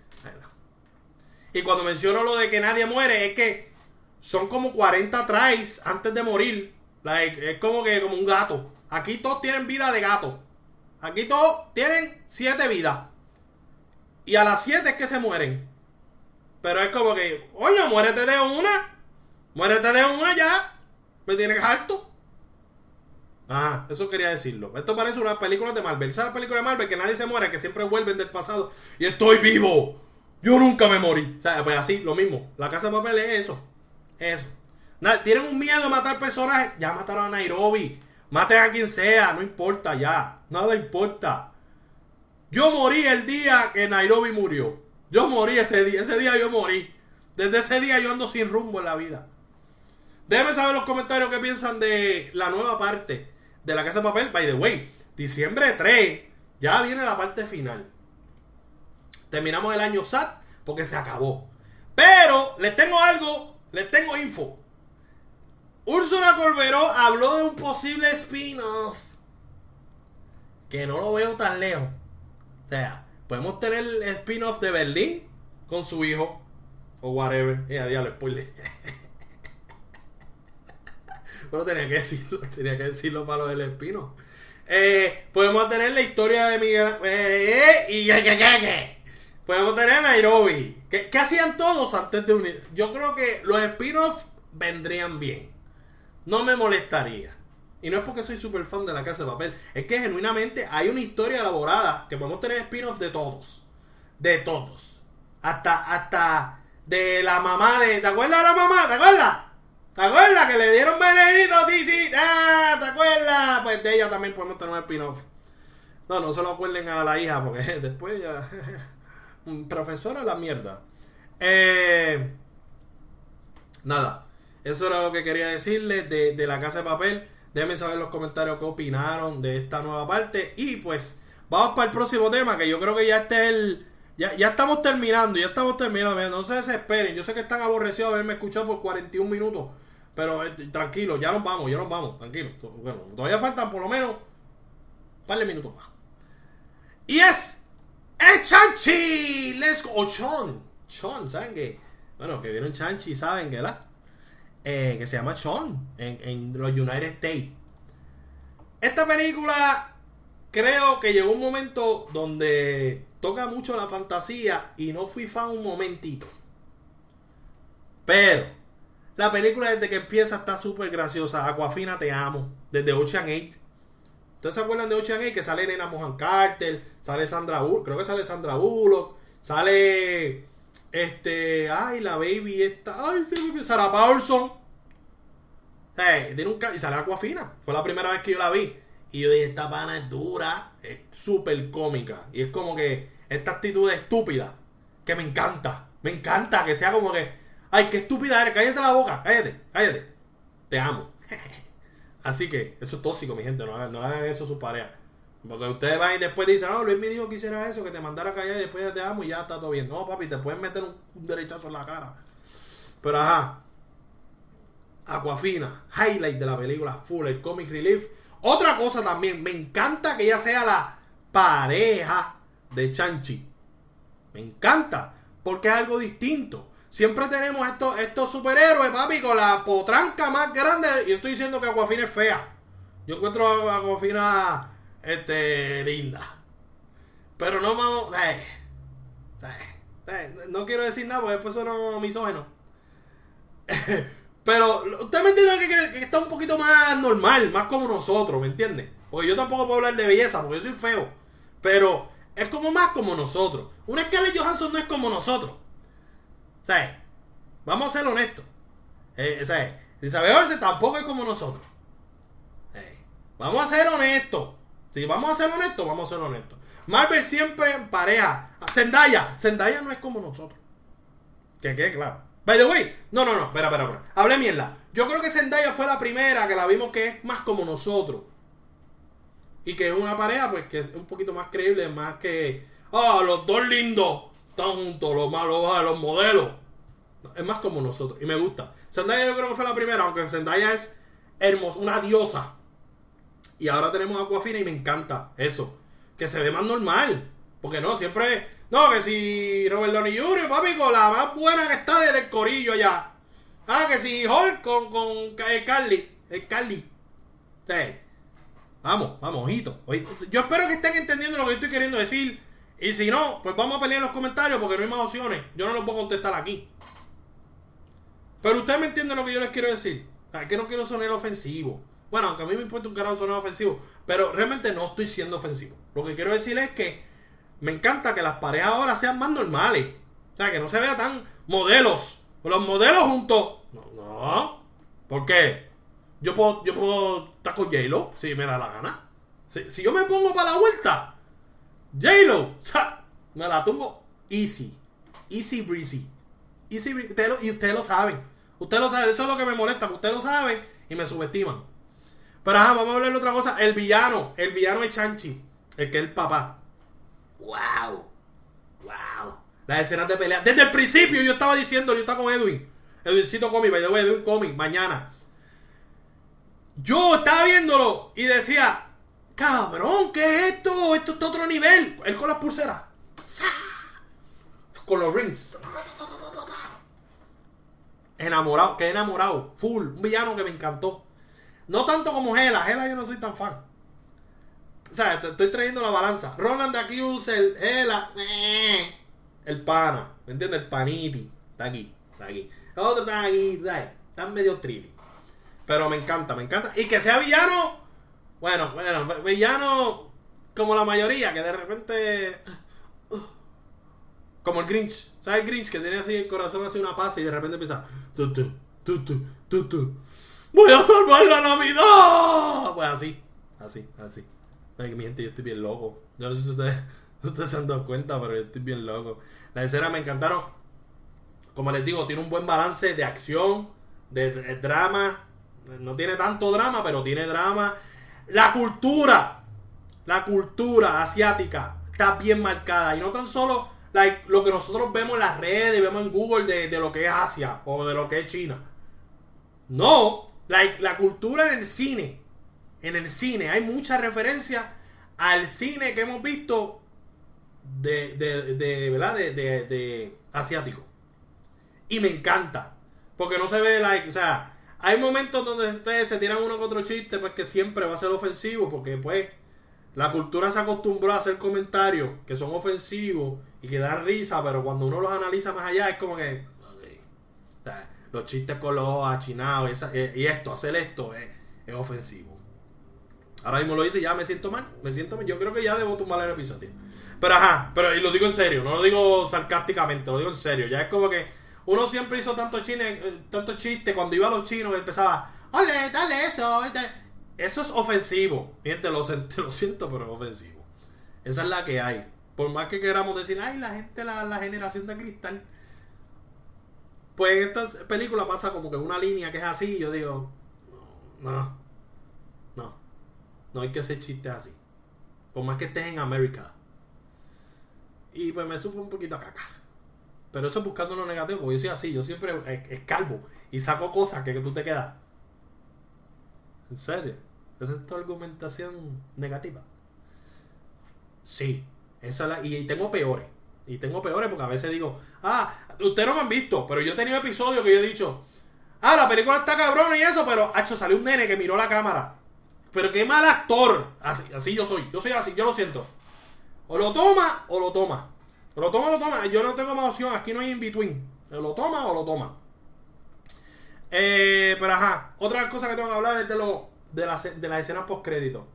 Speaker 1: Y cuando menciono lo de que nadie muere, es que son como 40 tries antes de morir. es como que como un gato. Aquí todos tienen vida de gato. Aquí todos tienen 7 vidas. Y a las 7 es que se mueren. Pero es como que, oye, muérete de una. Muérete de una ya. Me tienes harto. Ah, eso quería decirlo. Esto parece una película de Marvel. ¿Sabes la película de Marvel? Que nadie se muere, que siempre vuelven del pasado. Y estoy vivo. Yo nunca me morí. O sea, pues así, lo mismo. La casa de papel es eso. Eso. Tienen un miedo de matar personajes. Ya mataron a Nairobi. Maten a quien sea. No importa ya. Nada importa. Yo morí el día que Nairobi murió. Yo morí ese día. Ese día yo morí. Desde ese día yo ando sin rumbo en la vida. Déjenme saber en los comentarios qué piensan de la nueva parte de la Casa de Papel. By the way, diciembre 3 ya viene la parte final. Terminamos el año SAT porque se acabó. Pero les tengo algo, les tengo info. Úrsula Corberó habló de un posible spin-off. Que no lo veo tan lejos. O sea, podemos tener el spin-off de Berlín con su hijo. O whatever. Y a diablo, spoiler. Pero tenía que decirlo, tenía que decirlo para lo del espino. Eh, podemos tener la historia de Miguel. Eh, y ya, ya, ya, Podemos tener Nairobi. ¿Qué, ¿Qué, hacían todos antes de unir? Yo creo que los spin-offs vendrían bien. No me molestaría. Y no es porque soy súper fan de la casa de papel. Es que genuinamente hay una historia elaborada que podemos tener spin-off de todos. De todos. Hasta, hasta de la mamá de. ¿Te acuerdas de la mamá? ¿Te acuerdas? ¿Te acuerdas que le dieron venenito? Sí, sí. Ah, ¿te acuerdas? Pues de ella también podemos tener un spin-off. No, no se lo acuerden a la hija porque después ya. Profesora la mierda. Eh, nada. Eso era lo que quería decirles de, de la casa de papel. Déjenme saber en los comentarios qué opinaron de esta nueva parte. Y pues, vamos para el próximo tema, que yo creo que ya este es el. Ya, ya estamos terminando, ya estamos terminando. No se desesperen. Yo sé que están aborrecidos de haberme escuchado por 41 minutos. Pero eh, tranquilo, ya nos vamos, ya nos vamos, tranquilo. Bueno, todavía faltan por lo menos un par de minutos más. Y es. ¡Es Chanchi! ¡Let's go! O Chon. Chon, ¿saben qué? Bueno, que vieron Chanchi, ¿saben qué? La? Eh, que se llama Sean en, los United States. Esta película creo que llegó un momento donde toca mucho la fantasía y no fui fan un momentito. Pero la película desde que empieza está súper graciosa. Aquafina te amo. Desde Ocean 8. ¿Ustedes se acuerdan de Ocean 8? Que sale Nena Mohan Carter, sale Sandra Bullock, creo que sale Sandra Bullock, sale este, ay, la baby esta. Ay, se me Sarah Paulson. tiene y sale Aquafina. Fue la primera vez que yo la vi. Y yo dije, esta pana es dura, es súper cómica. Y es como que esta actitud estúpida, que me encanta. Me encanta que sea como que, ay, qué estúpida eres, cállate la boca, cállate, cállate. Te amo. Así que, eso es tóxico, mi gente, no hagan, no hagan eso a su pareja. Porque ustedes van y después dicen, no, Luis me dijo que hiciera eso, que te mandara a callar y después ya te amo y ya está todo bien. No, papi, te pueden meter un, derechazo en la cara. Pero ajá. Aquafina, highlight de la película Full, el comic relief. Otra cosa también, me encanta que ella sea la pareja de Chanchi. Me encanta. Porque es algo distinto. Siempre tenemos estos, estos superhéroes, papi, con la potranca más grande. Y yo estoy diciendo que Aquafina es fea. Yo encuentro a Aquafina este, linda. Pero no vamos. Eh, eh, eh, no quiero decir nada porque después sueno misógeno. Pero usted me entiende que, que está un poquito más normal, más como nosotros, ¿me entiende? Porque yo tampoco puedo hablar de belleza porque yo soy feo. Pero es como más como nosotros. Una Scarlett Johansson no es como nosotros. ¿Sabes? Vamos a ser honestos. Eh, ¿Sabes? Isabel Olsen tampoco es como nosotros. Vamos a ser honestos. Si vamos a ser honestos, vamos a ser honestos. Marvel siempre en pareja. Zendaya. Zendaya no es como nosotros. Que quede claro. By the way, no, no, no, espera, espera, espera. Hablé mierda. Yo creo que Zendaya fue la primera que la vimos que es más como nosotros. Y que es una pareja, pues, que es un poquito más creíble, más que. Ah, los dos lindos están juntos, los malos, ah, los modelos. Es más como nosotros. Y me gusta. Zendaya yo creo que fue la primera, aunque Zendaya es hermosa, una diosa. Y ahora tenemos Aquafina y me encanta eso. Que se ve más normal. Porque no, siempre no, que si Robert Downey Jr., papi, con la más buena que está del corillo allá. Ah, que si Hulk con, con eh, Carly. El Carly. Sí. Vamos, vamos, ojito. Yo espero que estén entendiendo lo que estoy queriendo decir. Y si no, pues vamos a pelear en los comentarios porque no hay más opciones. Yo no los puedo contestar aquí. Pero ustedes me entienden lo que yo les quiero decir. Es que no quiero sonar ofensivo. Bueno, aunque a mí me importa un carajo sonar ofensivo. Pero realmente no estoy siendo ofensivo. Lo que quiero decir es que me encanta que las parejas ahora sean más normales. O sea, que no se vea tan modelos. Los modelos juntos. No, no. ¿Por qué? Yo puedo, yo puedo estar con J-Lo si me da la gana. Si, yo me pongo para la vuelta, J-Lo, o sea, me la tumbo easy. Easy breezy. Easy breezy. y ustedes lo saben. Ustedes lo saben. Eso es lo que me molesta. Ustedes lo saben y me subestiman. Pero ajá, vamos a hablar de otra cosa. El villano. El villano es Chanchi. El que es el papá. ¡Wow! ¡Wow! Las escenas de pelea. Desde el principio yo estaba diciendo, yo estaba con Edwin. Edwincito Comic, by the way, Edwin Comic, mañana. Yo estaba viéndolo y decía, cabrón, ¿qué es esto? Esto está otro nivel. Él con las pulseras. Con los rings. Enamorado, que enamorado. Full. Un villano que me encantó. No tanto como Hela. Hela yo no soy tan fan. O sea, te estoy trayendo la balanza. Roland de aquí usa el, el pana. ¿Me entiendes? El paniti. Está aquí. Está aquí. otro está aquí. ¿sabes? Está medio trilly. Pero me encanta, me encanta. Y que sea villano. Bueno, bueno, villano como la mayoría, que de repente. Como el Grinch. ¿Sabes el Grinch? Que tiene así el corazón así una paz y de repente empieza. Tu, tu, tu, tu, tu, ¡Voy a salvar la Navidad! Pues así, así, así. Ay, mi gente, yo estoy bien loco. Yo no sé si ustedes, se han dado cuenta, pero yo estoy bien loco. Las escenas me encantaron. Como les digo, tiene un buen balance de acción, de, drama. No tiene tanto drama, pero tiene drama. La cultura, la cultura asiática está bien marcada. Y no tan solo lo que nosotros vemos en las redes, vemos en Google de, de, lo que es Asia o de lo que es China. No, like, la cultura en el cine en el cine. Hay mucha referencia al cine que hemos visto de, de, de ¿verdad? De, de, asiático. Y me encanta. Porque no se ve, like, o sea, hay momentos donde se tiran uno con otro chiste, pues que siempre va a ser ofensivo, porque pues la cultura se acostumbró a hacer comentarios que son ofensivos y que dan risa, pero cuando uno los analiza más allá es como que... los chistes con los achinados y, esto, hacer esto es ofensivo. Ahora mismo lo hice y ya me siento mal. Me siento mal. Yo creo que ya debo tumbar el episodio. Pero ajá, pero y lo digo en serio, no lo digo sarcásticamente, lo digo en serio. Ya es como que uno siempre hizo tanto chiste, eh, tanto chiste cuando iba a los chinos empezaba, ole, dale eso. Eso es ofensivo. Gente, lo, lo siento, pero es ofensivo. Esa es la que hay. Por más que queramos decir, ay, la gente, la, la generación de cristal. Pues en esta película pasa como que una línea que es así. Y yo digo, no. No hay que hacer chistes así. Por más que estés en América. Y pues me supo un poquito a caca. Pero eso es buscando lo negativo. Porque yo soy así. Yo siempre escalvo. Y saco cosas que, que tú te quedas. ¿En serio? ¿Esa es tu argumentación negativa? Sí. Esa la, y tengo peores. Y tengo peores porque a veces digo, ah, ustedes no me han visto, pero yo he tenido episodios que yo he dicho, ah, la película está cabrona y eso, pero, hacho, salió un nene que miró la cámara. Pero qué mal actor. Así, así yo soy, yo soy así, yo lo siento. O lo toma o lo toma. O lo toma o lo toma. Yo no tengo más opción, aquí no hay in between. O lo toma o lo toma. Eh, pero ajá, otra cosa que tengo que hablar es de, lo, de, la, de las escenas post crédito.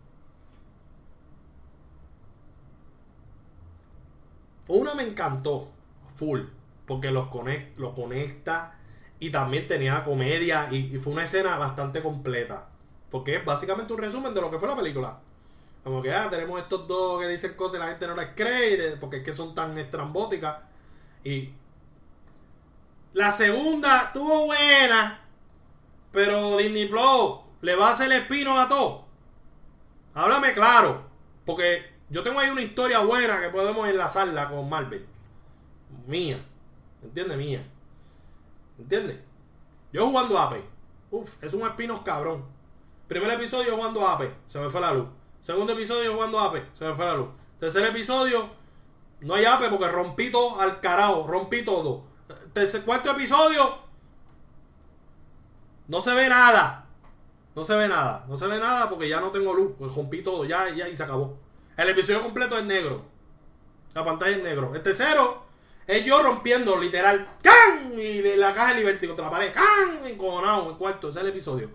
Speaker 1: Una me encantó, full, porque los lo conecta y también tenía comedia y, fue una escena bastante completa. Porque es básicamente un resumen de lo que fue la película. Como que, ah, tenemos estos dos que dicen cosas y la gente no les cree, porque es que son tan estrambóticas. Y la segunda estuvo buena, pero Disney Plus le va a hacer el espino a todo. Háblame claro, porque yo tengo ahí una historia buena que podemos enlazarla con Marvel. Mía. ¿Entiendes? Mía. ¿Entiendes? Yo jugando Ape. Uf, es un espino cabrón. Primer episodio jugando Ape. Se me fue la luz. Segundo episodio jugando Ape. Se me fue la luz. Tercer episodio. No hay Ape porque rompí todo al carajo. Rompí todo. Tercer, cuarto episodio. No se ve nada. No se ve nada. No se ve nada porque ya no tengo luz. Pues rompí todo. Ya, ya, y se acabó. El episodio completo es negro. La pantalla es negro. El tercero es yo rompiendo, literal. ¡Can! Y la caja de Liberty contra la pared. ¡Can! Encojonado. El cuarto. Ese es el episodio.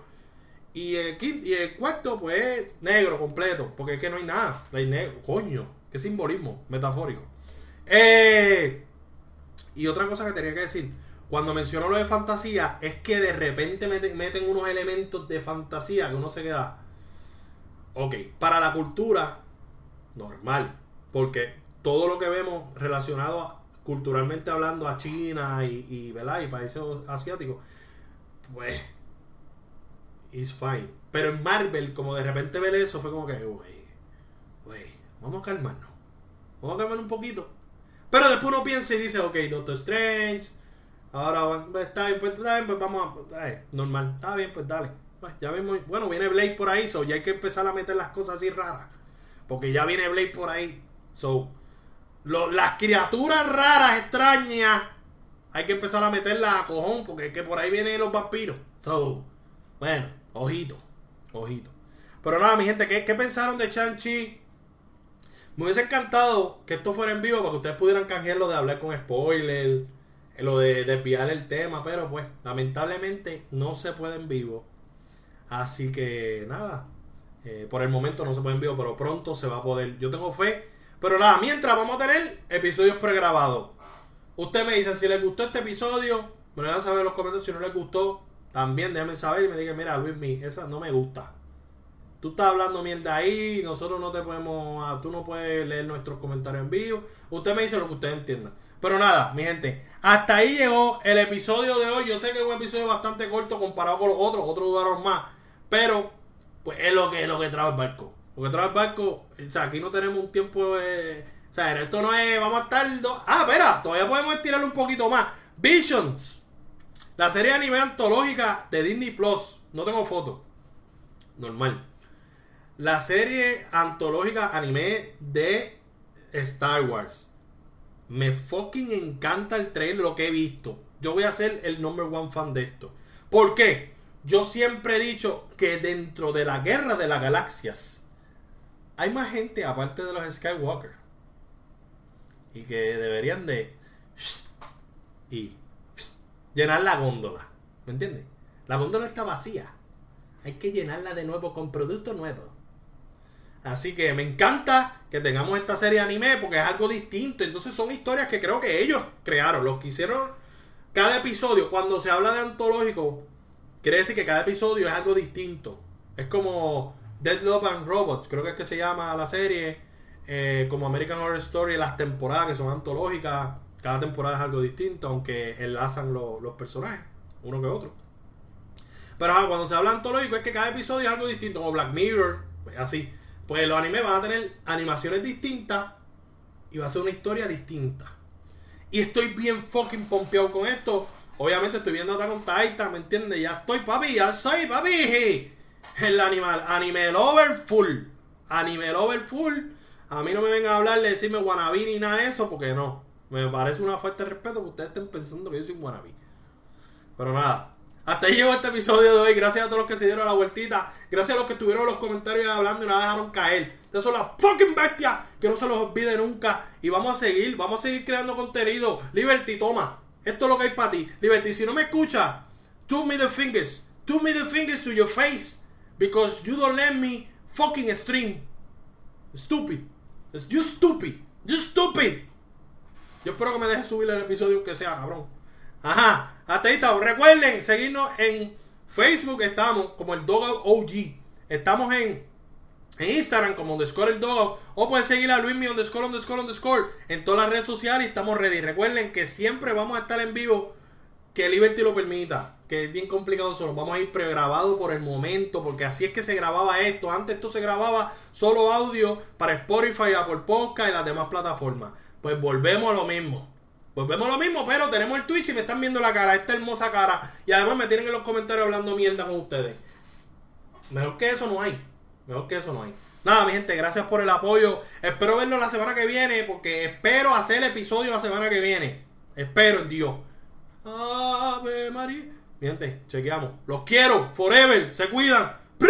Speaker 1: Y el, quinto, y el cuarto, pues, es negro completo. Porque es que no hay nada. No hay negro. Coño. Qué simbolismo metafórico. Eh, y otra cosa que tenía que decir. Cuando menciono lo de fantasía, es que de repente meten unos elementos de fantasía que uno se queda. Ok, para la cultura normal. Porque todo lo que vemos relacionado culturalmente hablando a China y, y, y países asiáticos, pues, it's fine. Pero en Marvel, como de repente ver eso, fue como que, wey, wey, vamos a calmarnos. Vamos a calmarnos un poquito. Pero después uno piensa y dice, ok, Doctor Strange, ahora pues, está bien, pues, está bien, pues vamos a, eh, normal, está bien, pues dale. Pues, ya vemos, bueno, viene Blade por ahí, so ya hay que empezar a meter las cosas así raras. Porque ya viene Blade por ahí. So, las criaturas raras, extrañas, hay que empezar a meterlas a cojón. Porque es que por ahí vienen los vampiros. So, bueno, ojito, ojito. Pero nada, mi gente, ¿qué, qué pensaron de Chanchi? Me hubiese encantado que esto fuera en vivo para que ustedes pudieran canjearlo de hablar con spoiler, lo de desviar el tema, pero pues lamentablemente no se puede en vivo. Así que nada, eh, por el momento no se puede en vivo, pero pronto se va a poder. Yo tengo fe. Pero nada, mientras vamos a tener episodios pregrabados. Usted me dice si les gustó este episodio. Me lo dejan saber en los comentarios si no les gustó. También déjenme saber y me digan, mira, Luis, mi, esa no me gusta. Tú estás hablando mierda ahí, nosotros no te podemos, ah, tú no puedes leer nuestros comentarios en vivo. Usted me dice lo que usted entienda. Pero nada, mi gente, hasta ahí llegó el episodio de hoy. Yo sé que es un episodio bastante corto comparado con los otros, otros duraron más. Pero pues es lo que, lo que trae el barco. Lo que trae el barco, o sea, aquí no tenemos un tiempo de... O sea, esto no es, vamos a estar... Ah, espera, todavía podemos estirarlo un poquito más. Visions. La serie anime antológica de Disney Plus. No tengo foto. Normal. La serie antológica anime de Star Wars. Me fucking encanta el trailer, lo que he visto. Yo voy a ser el number one fan de esto. ¿Por qué? Yo siempre he dicho que dentro de la guerra de las galaxias hay más gente aparte de los Skywalker. Y que deberían de... Y llenar la góndola. ¿Me entiendes? La góndola está vacía. Hay que llenarla de nuevo con productos nuevos. Así que me encanta que tengamos esta serie de anime porque es algo distinto. Entonces son historias que creo que ellos crearon. Los que hicieron cada episodio. Cuando se habla de antológico, Quiere decir que cada episodio es algo distinto. Es como Dead Love and Robots, creo que es que se llama la serie. Eh, como American Horror Story, las temporadas que son antológicas. Cada temporada es algo distinto, aunque enlazan los personajes, uno que otro. Pero cuando se habla antológico es que cada episodio es algo distinto, como Black Mirror, pues así. Pues los animes van a tener animaciones distintas y va a ser una historia distinta. Y estoy bien fucking pompeado con esto. Obviamente estoy viendo Attack on Titan, ¿me entiendes? Ya estoy, papi, ya soy, papi. El animal, anime lover full. Anime lover full. A mí no me vengan a hablar de decirme wannabe ni nada de eso, porque no. Me parece una falta de respeto que ustedes estén pensando que yo soy un wannabe. Pero nada. Hasta ahí llegó este episodio de hoy. Gracias a todos los que se dieron la vueltita. Gracias a los que estuvieron los comentarios hablando y no dejaron caer. Ustedes son las fucking bestias. Que no se los olvide nunca. Y vamos a seguir. Vamos a seguir creando contenido. Liberty, toma. Esto es lo que hay para ti. Liberty, si no me escuchas, two middle fingers. Two middle fingers to your face. Because you don't let me fucking stream. Stupid. You stupid. You stupid. Yo espero que me dejes subir el episodio que sea, cabrón. Ajá. Hasta ahí estamos. Recuerden seguirnos en Facebook. Estamos como el Dogout OG. Estamos en, en Instagram como underscore el Dogout. O pueden seguir a Luismi underscore underscore underscore en todas las redes sociales. Estamos ready. Recuerden que siempre vamos a estar en vivo. Que Liberty lo permita. Que es bien complicado solo. Vamos a ir pregrabado por el momento. Porque así es que se grababa esto. Antes esto se grababa solo audio para Spotify, Apple Podcast y las demás plataformas. Pues volvemos a lo mismo. Volvemos a lo mismo, pero tenemos el Twitch y me están viendo la cara, esta hermosa cara. Y además me tienen en los comentarios hablando mierda con ustedes. Mejor que eso no hay. Mejor que eso no hay. Nada, mi gente, gracias por el apoyo. Espero verlo la semana que viene, porque espero hacer el episodio la semana que viene. Espero en Dios. Ave María. Mi gente, chequeamos. Los quiero, forever. Se cuidan. ¡Pre!